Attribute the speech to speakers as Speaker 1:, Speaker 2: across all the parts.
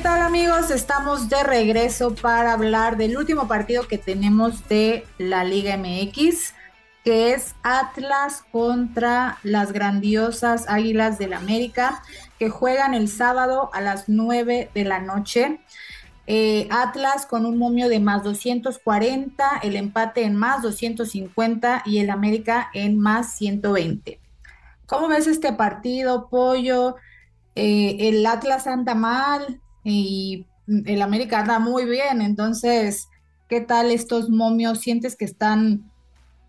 Speaker 1: ¿Qué tal amigos? Estamos de regreso para hablar del último partido que tenemos de la Liga MX, que es Atlas contra las grandiosas Águilas del América, que juegan el sábado a las 9 de la noche. Eh, Atlas con un momio de más 240, el empate en más 250 y el América en más 120. ¿Cómo ves este partido, Pollo? Eh, el Atlas anda mal, y el América anda muy bien, entonces, ¿qué tal estos momios? ¿Sientes que están,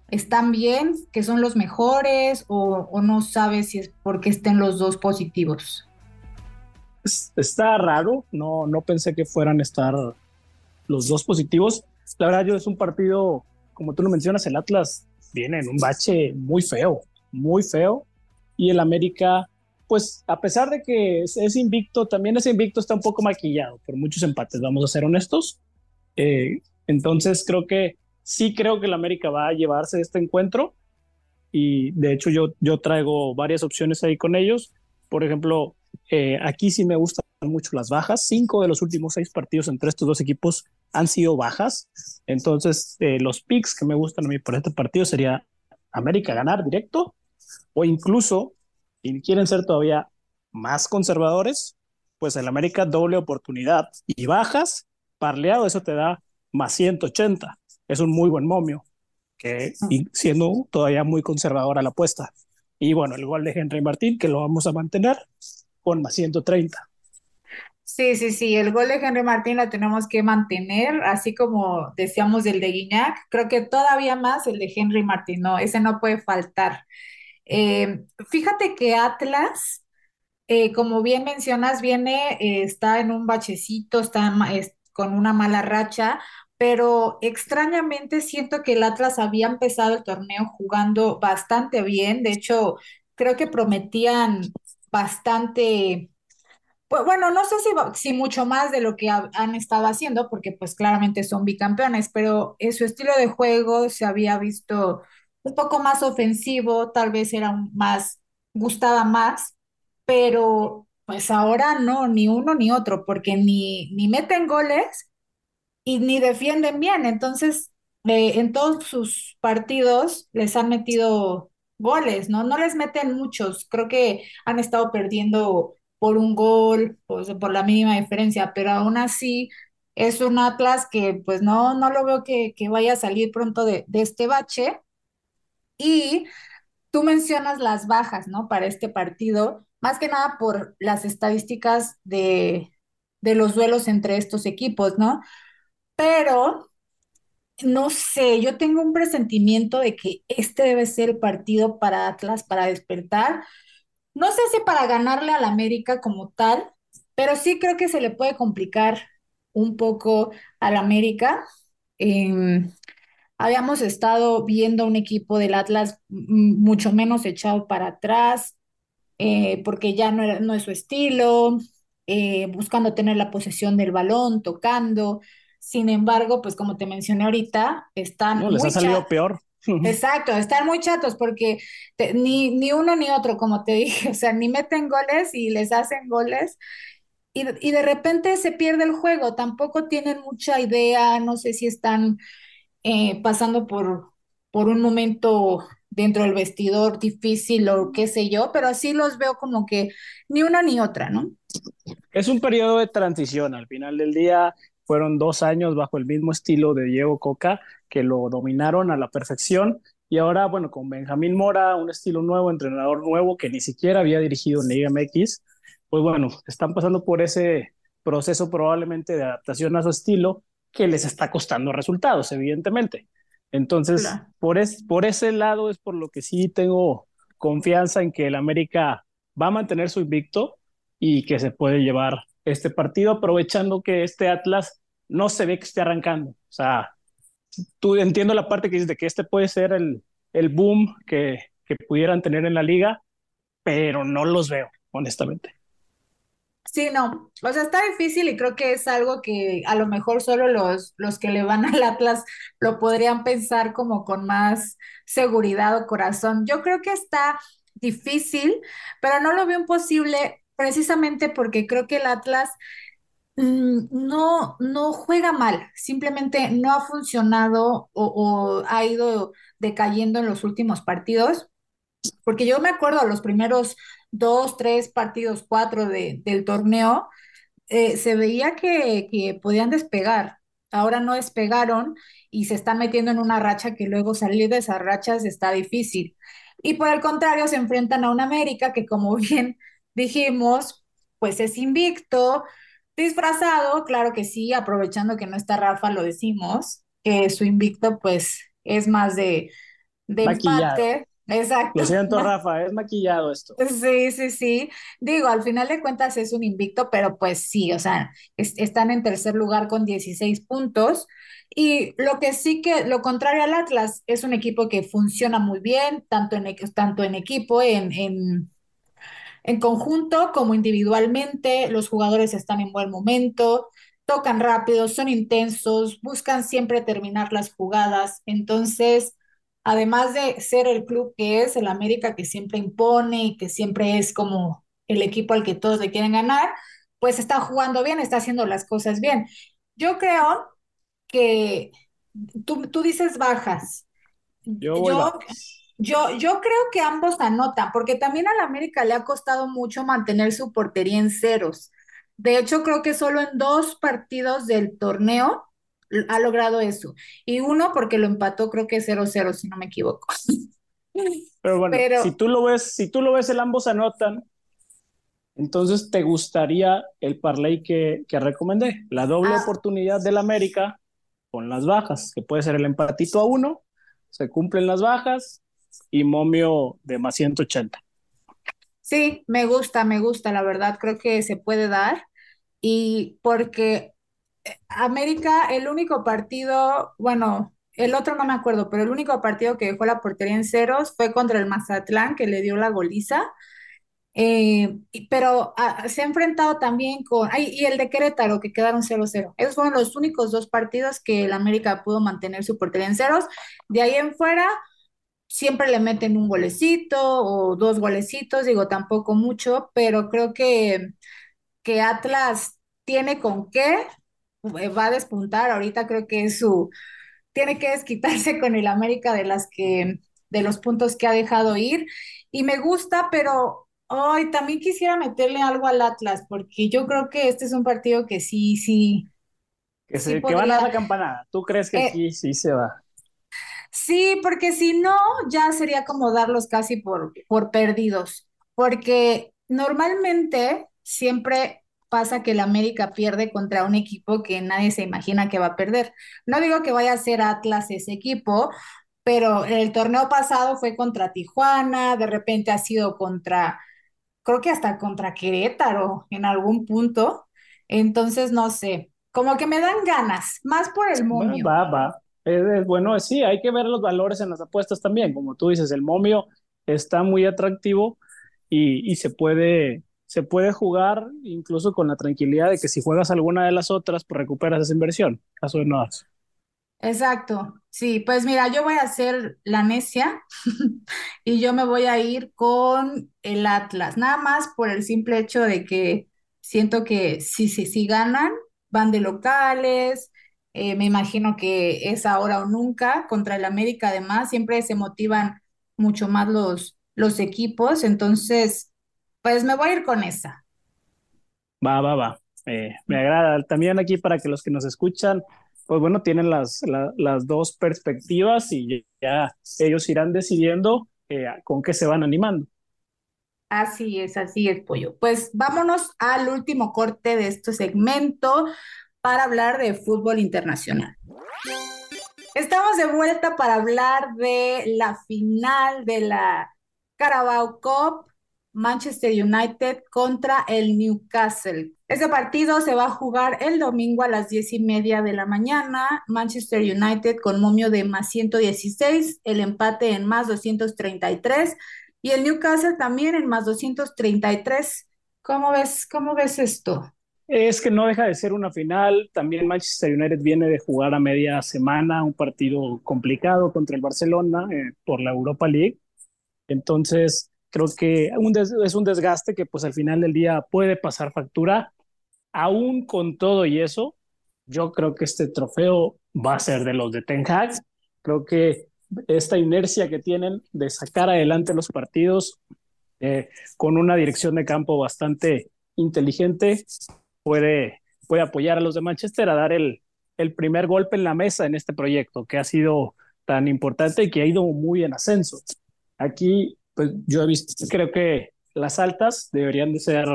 Speaker 1: están bien, que son los mejores o, no sabes si es porque estén los dos positivos?
Speaker 2: Está raro, no, no pensé que fueran estar los dos positivos. La verdad, yo es un partido, como tú lo mencionas, el Atlas viene en un bache muy feo, muy feo, y el América pues a pesar de que es, invicto, también ese invicto está un poco maquillado por muchos empates, vamos a ser honestos. Eh, entonces creo que sí creo que el América va a llevarse este encuentro y de hecho yo, yo traigo varias opciones ahí con ellos. Por ejemplo, eh, aquí sí me gustan mucho las bajas. Cinco de los últimos seis partidos entre estos dos equipos han sido bajas. Entonces, eh, los picks que me gustan a mí por este partido sería América ganar directo o incluso y quieren ser todavía más conservadores, pues el América doble oportunidad y bajas, parleado, eso te da más 180. Es un muy buen momio, que y siendo todavía muy conservadora la apuesta. Y bueno, el gol de Henry Martín, que lo vamos a mantener con más 130.
Speaker 1: Sí, sí, sí, el gol de Henry Martín lo tenemos que mantener, así como decíamos del de Guiñac, creo que todavía más el de Henry Martín, no, ese no puede faltar. Eh, fíjate que Atlas, eh, como bien mencionas, viene, eh, está en un bachecito, está con una mala racha, pero extrañamente siento que el Atlas había empezado el torneo jugando bastante bien. De hecho, creo que prometían bastante, bueno, no sé si mucho más de lo que han estado haciendo, porque pues claramente son bicampeones, pero en su estilo de juego se había visto un poco más ofensivo, tal vez era más, gustaba más, pero pues ahora no, ni uno ni otro, porque ni, ni meten goles y ni defienden bien. Entonces, eh, en todos sus partidos les han metido goles, ¿no? No les meten muchos, creo que han estado perdiendo por un gol, pues, por la mínima diferencia, pero aún así es un Atlas que pues no, no lo veo que, que vaya a salir pronto de, de este bache y tú mencionas las bajas, ¿no? Para este partido, más que nada por las estadísticas de, de los duelos entre estos equipos, ¿no? Pero no sé, yo tengo un presentimiento de que este debe ser el partido para Atlas para despertar. No sé si para ganarle al América como tal, pero sí creo que se le puede complicar un poco al América. Em, habíamos estado viendo un equipo del Atlas mucho menos echado para atrás, eh, porque ya no, era, no es su estilo, eh, buscando tener la posesión del balón, tocando. Sin embargo, pues como te mencioné ahorita, están...
Speaker 2: No, les ha salido peor.
Speaker 1: Exacto, están muy chatos porque ni, ni uno ni otro, como te dije, o sea, ni meten goles y les hacen goles. Y, y de repente se pierde el juego, tampoco tienen mucha idea, no sé si están eh, pasando por, por un momento dentro del vestidor difícil o qué sé yo, pero así los veo como que ni una ni otra, ¿no?
Speaker 2: Es un periodo de transición. Al final del día fueron dos años bajo el mismo estilo de Diego Coca, que lo dominaron a la perfección. Y ahora, bueno, con Benjamín Mora, un estilo nuevo, entrenador nuevo que ni siquiera había dirigido en Liga MX, pues bueno, están pasando por ese proceso probablemente de adaptación a su estilo que les está costando resultados, evidentemente. Entonces, por, es, por ese lado es por lo que sí tengo confianza en que el América va a mantener su invicto y que se puede llevar este partido, aprovechando que este Atlas no se ve que esté arrancando. O sea, tú entiendo la parte que dices de que este puede ser el, el boom que, que pudieran tener en la liga, pero no los veo, honestamente.
Speaker 1: Sí, no, o sea, está difícil y creo que es algo que a lo mejor solo los, los que le van al Atlas lo podrían pensar como con más seguridad o corazón. Yo creo que está difícil, pero no lo veo imposible precisamente porque creo que el Atlas Mm, No, no juega mal, simplemente no ha funcionado o, o ha ido decayendo en los últimos partidos, porque yo me acuerdo los primeros dos, tres partidos, cuatro de- del torneo, eh, se veía que, que podían despegar. Ahora no despegaron y se están metiendo en una racha que luego salir de esas rachas está difícil. Y por el contrario, se enfrentan a un América que, como bien dijimos, pues es invicto, disfrazado, claro que sí, aprovechando que no está Rafa, lo decimos, que su invicto pues es más de, de empate. Exacto.
Speaker 2: Lo siento, Rafa, es maquillado esto.
Speaker 1: Sí, sí, sí. Digo, al final de cuentas es un invicto, pero pues sí, o sea, es- están en tercer lugar con 16 puntos. Y lo que sí que, lo contrario al Atlas, es un equipo que funciona muy bien, tanto en, tanto en equipo, en, en, en conjunto como individualmente. Los jugadores están en buen momento, tocan rápido, son intensos, buscan siempre terminar las jugadas. Entonces además de ser el club que es, el América que siempre impone y que siempre es como el equipo al que todos le quieren ganar, pues está jugando bien, está haciendo las cosas bien. Yo creo que tú, tú dices bajas.
Speaker 2: Yo voy
Speaker 1: Yo,
Speaker 2: bajas.
Speaker 1: yo, yo creo que ambos anotan, porque también al América le ha costado mucho mantener su portería en ceros. De hecho, creo que solo en dos partidos del torneo ha logrado eso. Y uno porque lo empató, creo que cero cero si no me equivoco.
Speaker 2: Pero bueno, si tú lo ves, si tú lo ves, el ambos anotan, entonces te gustaría el parlay que, que recomendé, la doble
Speaker 1: ah,
Speaker 2: oportunidad del América con las bajas, que puede ser el empatito a uno, se cumplen las bajas y momio de más 180.
Speaker 1: sí, me gusta, me gusta, la verdad, creo que se puede dar. Y porque América, el único partido, bueno, el otro no me acuerdo, pero el único partido que dejó la portería en ceros fue contra el Mazatlán, que le dio la goliza. Eh, pero ah, se ha enfrentado también con, y el de Querétaro, que quedaron cero cero Esos fueron los únicos dos partidos que el América pudo mantener su portería en ceros. De ahí en fuera, siempre le meten un golecito o dos golecitos, digo, tampoco mucho, pero creo que, que Atlas tiene con qué, va a despuntar. Ahorita creo que es su, tiene que desquitarse con el América de las que, de los puntos que ha dejado ir. Y me gusta, pero hoy también quisiera meterle algo al Atlas, porque yo creo que este es un partido que sí, sí,
Speaker 2: Que,
Speaker 1: sí
Speaker 2: se, que van a dar la campanada. ¿Tú crees que
Speaker 1: eh,
Speaker 2: aquí sí se va?
Speaker 1: sí, porque si no, ya sería como darlos casi por, por perdidos, porque normalmente siempre pasa que el América pierde contra un equipo que nadie se imagina que va a perder. No digo que vaya a ser Atlas ese equipo, pero el torneo pasado fue contra Tijuana, de repente ha sido contra, creo que hasta contra Querétaro en algún punto. Entonces, no sé, como que me dan ganas, más por el momio.
Speaker 2: va, va. Es, es bueno, sí, hay que ver los valores en las apuestas también. Como tú dices, el momio está muy atractivo y, y se puede, se puede jugar incluso con la tranquilidad de que si juegas alguna de las otras, pues recuperas esa inversión. Caso de no darse.
Speaker 1: Exacto. Sí, pues mira, yo voy a hacer la necia y yo me voy a ir con el Atlas, nada más por el simple hecho de que siento que si, si, si ganan, van de locales, eh, me imagino que es ahora o nunca, contra el América además, siempre se motivan mucho más los, los equipos, entonces, pues me voy a ir con esa.
Speaker 2: Va, va, va. Eh, me agrada. También aquí para que los que nos escuchan, pues bueno, tienen las, la- las dos perspectivas y ya ellos irán decidiendo eh, con qué se van animando.
Speaker 1: Así es, así es, pollo. Pues vámonos al último corte de este segmento para hablar de fútbol internacional. Estamos de vuelta para hablar de la final de la Carabao Cup, Manchester United contra el Newcastle. Este partido se va a jugar el domingo a las diez y media de la mañana. Manchester United con momio de más 116, el empate en más 233 y el Newcastle también en más 233. ¿Cómo ves, cómo ves esto?
Speaker 2: Es que no deja de ser una final. También Manchester United viene de jugar a media semana un partido complicado contra el Barcelona eh, por la Europa League. Entonces, creo que un es un desgaste que pues al final del día puede pasar factura. aún con todo y eso, yo creo que este trofeo va a ser de los de Ten Hag. Creo que esta inercia que tienen de sacar adelante los partidos eh, con una dirección de campo bastante inteligente puede, puede apoyar a los de Manchester a dar el, el primer golpe en la mesa en este proyecto que ha sido tan importante y que ha ido muy en ascenso. Aquí, pues yo he visto, creo que las altas deberían de ser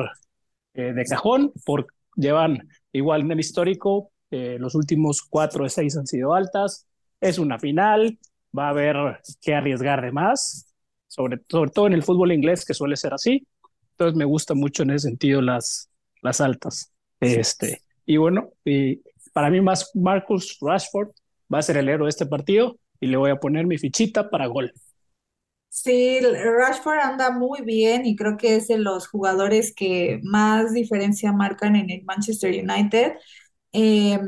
Speaker 2: eh, de cajón, porque llevan igual en el histórico, eh, los últimos cuatro de seis han sido altas, es una final, va a haber que arriesgar de más, sobre, todo en el fútbol inglés, que suele ser así. Entonces me gusta mucho en ese sentido las, las altas. Este, y bueno, para mí más Marcus Rashford va a ser el héroe de este partido y le voy a poner mi fichita para gol.
Speaker 1: Sí, Rashford anda muy bien y creo que es de los jugadores que más diferencia marcan en el Manchester United. Eh,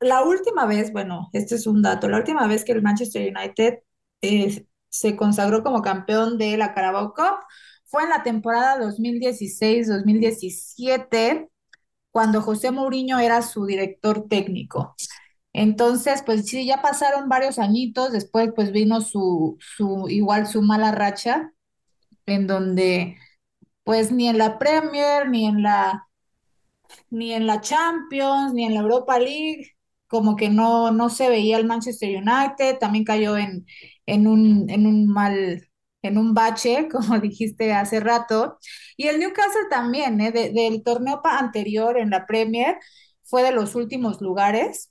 Speaker 1: la última vez, bueno, este es un dato, la última vez que el Manchester United eh, se consagró como campeón de la Carabao Cup fue en la temporada 2016-2017, cuando José Mourinho era su director técnico. Entonces, pues sí, ya pasaron varios añitos, después pues vino su, su, igual su mala racha, en donde pues ni en la Premier, ni en la, ni en la Champions, ni en la Europa League, como que no, no se veía el Manchester United, también cayó en, en un, en un mal, en un bache, como dijiste hace rato, y el Newcastle también, ¿eh? del torneo anterior en la Premier, fue de los últimos lugares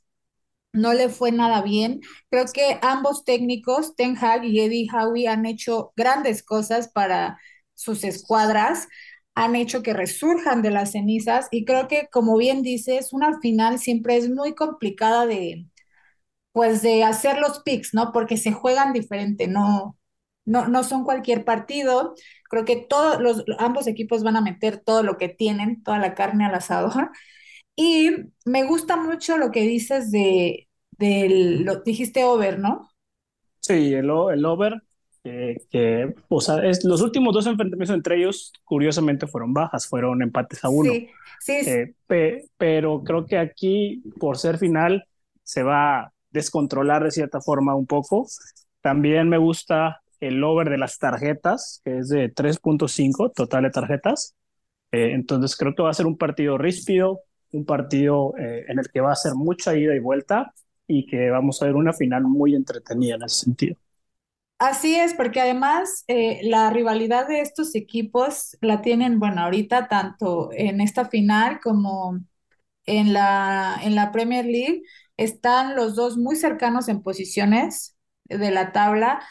Speaker 1: no le fue nada bien. Creo que ambos técnicos, Ten Hag y Eddie Howe, han hecho grandes cosas para sus escuadras, han hecho que resurjan de las cenizas y creo que, como bien dices, una final siempre es muy complicada de, pues, de hacer los picks, ¿no? Porque se juegan diferente, no, no, no son cualquier partido. Creo que todos los, ambos equipos van a meter todo lo que tienen, toda la carne al asador. Y me gusta mucho lo que dices de, lo dijiste over, ¿no?
Speaker 2: Sí, el, el over, que, o sea, es, los últimos dos enfrentamientos entre ellos, curiosamente, fueron bajas, fueron empates a uno. Sí, sí. Eh, pero creo que aquí, por ser final, se va a descontrolar de cierta forma un poco. También me gusta el over de las tarjetas, que es de 3.5 total de tarjetas. Eh, entonces creo que va a ser un partido ríspido, un partido eh, en el que va a ser mucha ida y vuelta y que vamos a ver una final muy entretenida en ese sentido.
Speaker 1: Así es, porque además eh, la rivalidad de estos equipos la tienen, bueno, ahorita tanto en esta final como en la, en la Premier League, están los dos muy cercanos en posiciones de la tabla.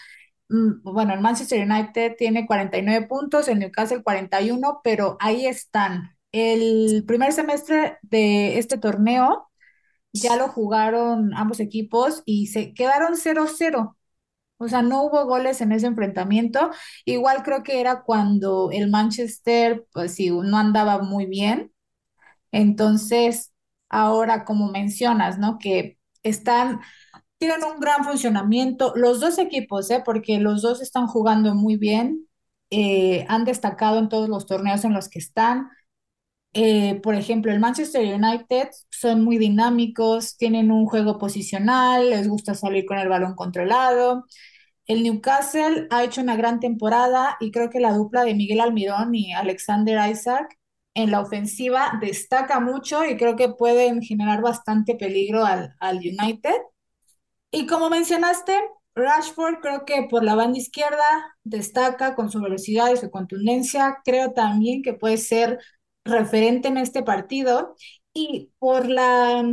Speaker 1: Mm, bueno, el Manchester United tiene 49 puntos, el Newcastle 41, pero ahí están el primer semestre de este torneo ya lo jugaron ambos equipos y se quedaron 0-0. O sea, no hubo goles en ese enfrentamiento. Igual creo que era cuando el Manchester, pues sí, no andaba muy bien. Entonces, ahora como mencionas, ¿no? Que están, tienen un gran funcionamiento. Los dos equipos, ¿eh? Porque los dos están jugando muy bien. Eh, han destacado en todos los torneos en los que están. Eh, por ejemplo, el Manchester United son muy dinámicos, tienen un juego posicional, les gusta salir con el balón controlado. El Newcastle ha hecho una gran temporada y creo que la dupla de Miguel Almirón y Alexander Isaac en la ofensiva destaca mucho y creo que pueden generar bastante peligro al, al United. Y como mencionaste, Rashford creo que por la banda izquierda destaca con su velocidad y su contundencia. Creo también que puede ser referente en este partido y por la,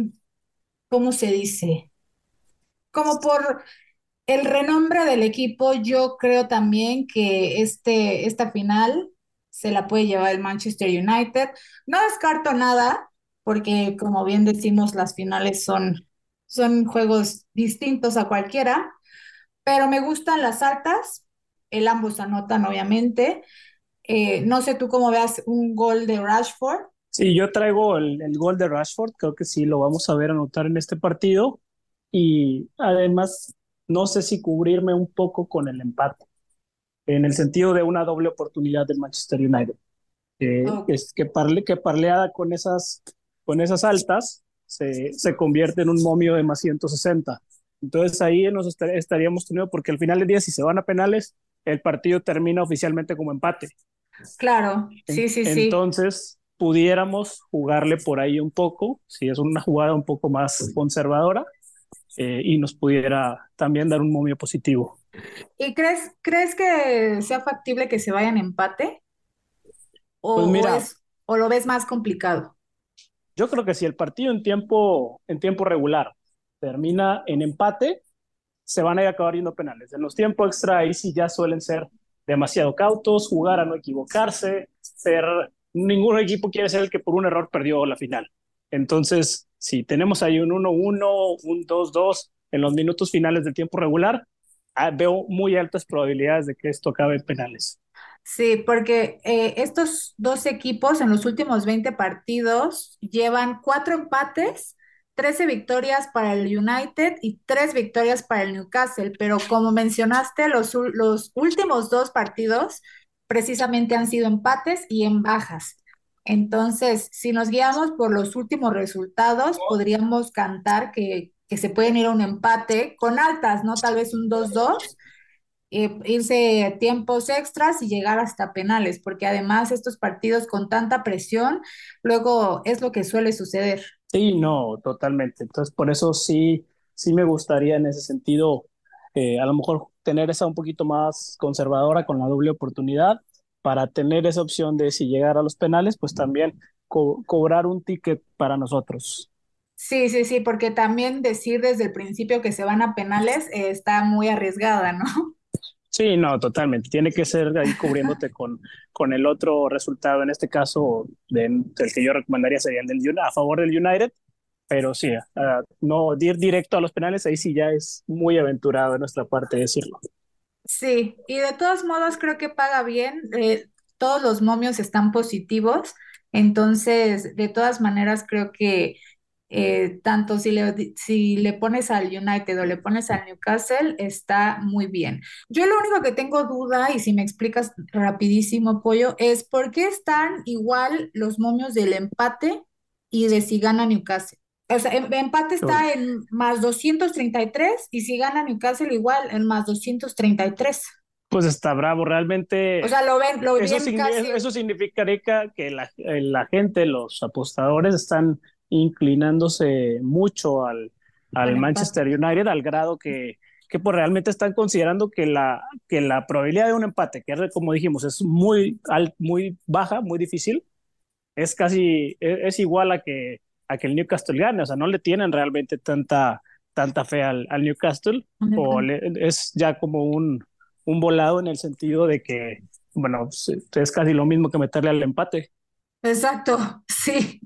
Speaker 1: ¿cómo se dice? Como por el renombre del equipo, yo creo también que este, esta final se la puede llevar el Manchester United. No descarto nada, porque como bien decimos, las finales son, son juegos distintos a cualquiera, pero me gustan las altas, el ambos anotan obviamente, eh, no sé tú cómo veas un gol de Rashford.
Speaker 2: Sí, yo traigo el, gol de Rashford, creo que sí lo vamos a ver anotar en este partido. Y además, no sé si cubrirme un poco con el empate, en el sentido de una doble oportunidad del Manchester United. es que, parle, que parleada con esas con esas altas se, se convierte en un momio de más 160. Entonces ahí nos estaríamos teniendo, porque al final del día, si se van a penales, el partido termina oficialmente como empate.
Speaker 1: Claro, sí, sí,
Speaker 2: sí. Entonces pudiéramos jugarle por ahí un poco, si es una jugada un poco más conservadora, eh, y nos pudiera también dar un momio positivo.
Speaker 1: ¿Y crees, crees que sea factible que se vayan empate? ¿O, pues o, lo ves más complicado?
Speaker 2: Yo creo que si el partido en tiempo, en tiempo regular termina en empate, se van a acabar yendo penales. En los tiempos extra ahí sí ya suelen ser demasiado cautos, jugar a no equivocarse, ser ningún equipo quiere ser el que por un error perdió la final. Entonces, si tenemos ahí un 1-1, un 2-2 en los minutos finales del tiempo regular, ah, veo muy altas probabilidades de que esto acabe en penales.
Speaker 1: Sí, porque eh, estos dos equipos en los últimos 20 partidos llevan cuatro empates, 13 victorias para el United y tres victorias para el Newcastle, pero como mencionaste, los, los últimos dos partidos precisamente han sido empates y en bajas. Entonces, si nos guiamos por los últimos resultados, podríamos cantar que, se pueden ir a un empate con altas, ¿no? Tal vez un 2-2, eh, irse tiempos extras y llegar hasta penales, porque además estos partidos con tanta presión, luego es lo que suele suceder.
Speaker 2: Sí, no, totalmente. Entonces, por eso sí, sí me gustaría en ese sentido, eh, a lo mejor tener esa un poquito más conservadora con la doble oportunidad para tener esa opción de si llegar a los penales, pues también cobrar un ticket para nosotros.
Speaker 1: Sí, sí, sí, porque también decir desde el principio que se van a penales eh, está muy arriesgada, ¿no?
Speaker 2: Sí, no, totalmente. Tiene que ser ahí cubriéndote con, con el otro resultado. En este caso, del que yo recomendaría sería el del, a favor del United. Pero sí, uh, no ir directo a los penales, ahí sí ya es muy aventurado de nuestra parte decirlo.
Speaker 1: Sí, y de todos modos creo que paga bien. Eh, todos los momios están positivos, entonces de todas maneras creo que eh, tanto si le, si le pones al United o le pones al Newcastle, está muy bien. Yo lo único que tengo duda, y si me explicas rapidísimo, Pollo, es por qué están igual los momios del empate y de si gana Newcastle. O sea, em, empate está en más 233 y si gana Newcastle igual en más 233.
Speaker 2: Pues está bravo, realmente.
Speaker 1: O sea, lo ven, lo
Speaker 2: eso, eso significaría que la, la, gente, los apostadores, están inclinándose mucho al, al Manchester United, al grado que, que pues realmente están considerando que la, que la probabilidad de un empate, que como dijimos, es muy, muy baja, muy difícil, es casi, e, es igual a que a que el Newcastle gane, o sea, no le tienen realmente tanta, tanta fe al, al Newcastle, o es ya como un, un volado en el sentido de que, bueno, es casi lo mismo que meterle al empate.
Speaker 1: Exacto, sí.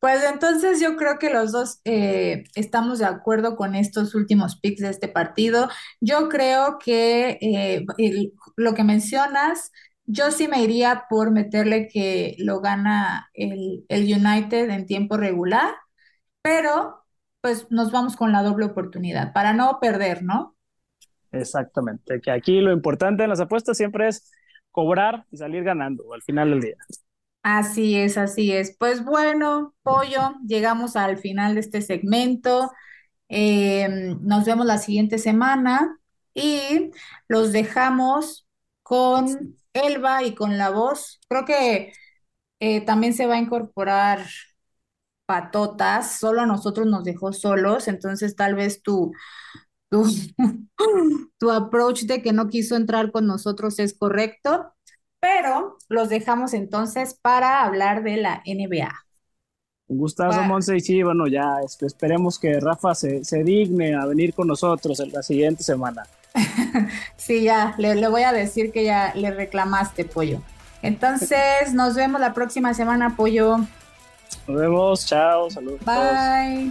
Speaker 1: Pues entonces yo creo que los dos eh, estamos de acuerdo con estos últimos picks de este partido. Yo creo que eh, lo que mencionas yo sí me iría por meterle que lo gana el, el United en tiempo regular, pero pues nos vamos con la doble oportunidad para no perder, ¿no?
Speaker 2: Exactamente, que aquí lo importante en las apuestas siempre es cobrar y salir ganando al final del día.
Speaker 1: Así es, así es. Pues bueno, Pollo, llegamos al final de este segmento. Em, nos vemos la siguiente semana y los dejamos con Elba y con la voz. Creo que eh, también se va a incorporar patotas, solo a nosotros nos dejó solos, entonces tal vez tu, tu, tu approach de que no quiso entrar con nosotros es correcto, pero los dejamos entonces para hablar de la NBA.
Speaker 2: Un gustazo, Monse, y sí, bueno, ya este, esperemos que Rafa se, se digne a venir con nosotros en la siguiente semana.
Speaker 1: sí, ya, le, voy a decir que ya le reclamaste, pollo. Entonces, nos vemos la próxima semana, pollo.
Speaker 2: Nos vemos, chao, saludos.
Speaker 1: Bye.